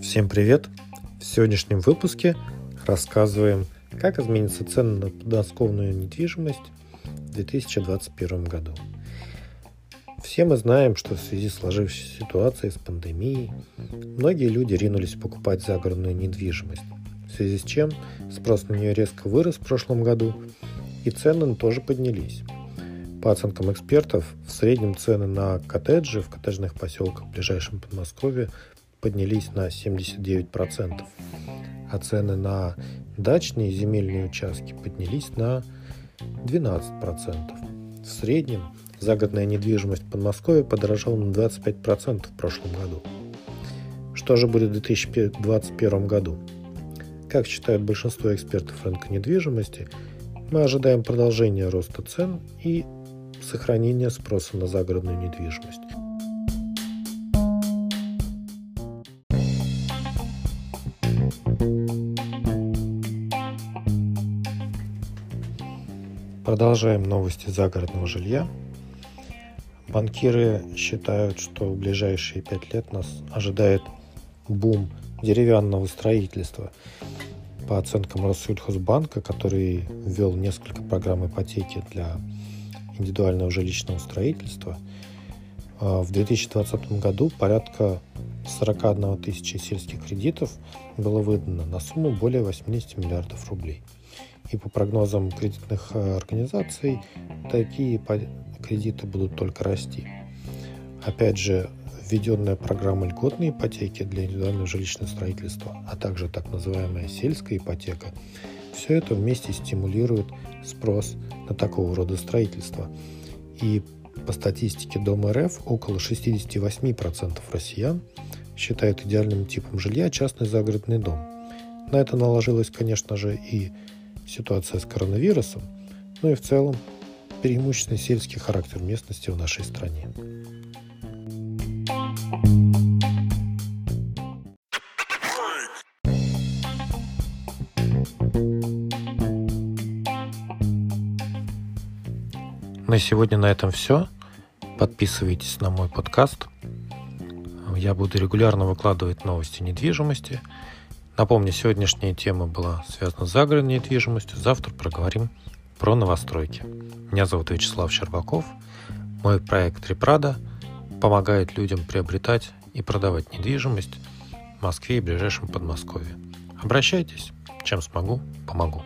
Всем привет! В сегодняшнем выпуске рассказываем, как изменятся цены на подмосковную недвижимость в 2021 году. Все мы знаем, что в связи с сложившейся ситуацией с пандемией многие люди ринулись покупать загородную недвижимость, в связи с чем спрос на нее резко вырос в прошлом году и цены тоже поднялись. По оценкам экспертов, в среднем цены на коттеджи в коттеджных поселках в ближайшем Подмосковье поднялись на 79%, а цены на дачные земельные участки поднялись на 12%. В среднем загородная недвижимость в Подмосковье подорожала на 25% в прошлом году. Что же будет в 2021 году? Как считают большинство экспертов рынка недвижимости, мы ожидаем продолжения роста цен и сохранения спроса на загородную недвижимость. Продолжаем новости загородного жилья. Банкиры считают, что в ближайшие пять лет нас ожидает бум деревянного строительства. По оценкам Россельхозбанка, который ввел несколько программ ипотеки для индивидуального жилищного строительства, в 2020 году порядка 41 тысячи сельских кредитов было выдано на сумму более 80 миллиардов рублей. И по прогнозам кредитных э, организаций, такие кредиты будут только расти. Опять же, введенная программа льготной ипотеки для индивидуального жилищного строительства, а также так называемая сельская ипотека, все это вместе стимулирует спрос на такого рода строительство. И по статистике Дом РФ около 68% россиян считают идеальным типом жилья частный загородный дом. На это наложилась, конечно же, и ситуация с коронавирусом, но и в целом преимущественно сельский характер местности в нашей стране. На сегодня на этом все. Подписывайтесь на мой подкаст. Я буду регулярно выкладывать новости недвижимости – Напомню, сегодняшняя тема была связана с загородной недвижимостью. Завтра проговорим про новостройки. Меня зовут Вячеслав Щербаков. Мой проект Репрада помогает людям приобретать и продавать недвижимость в Москве и ближайшем Подмосковье. Обращайтесь, чем смогу, помогу.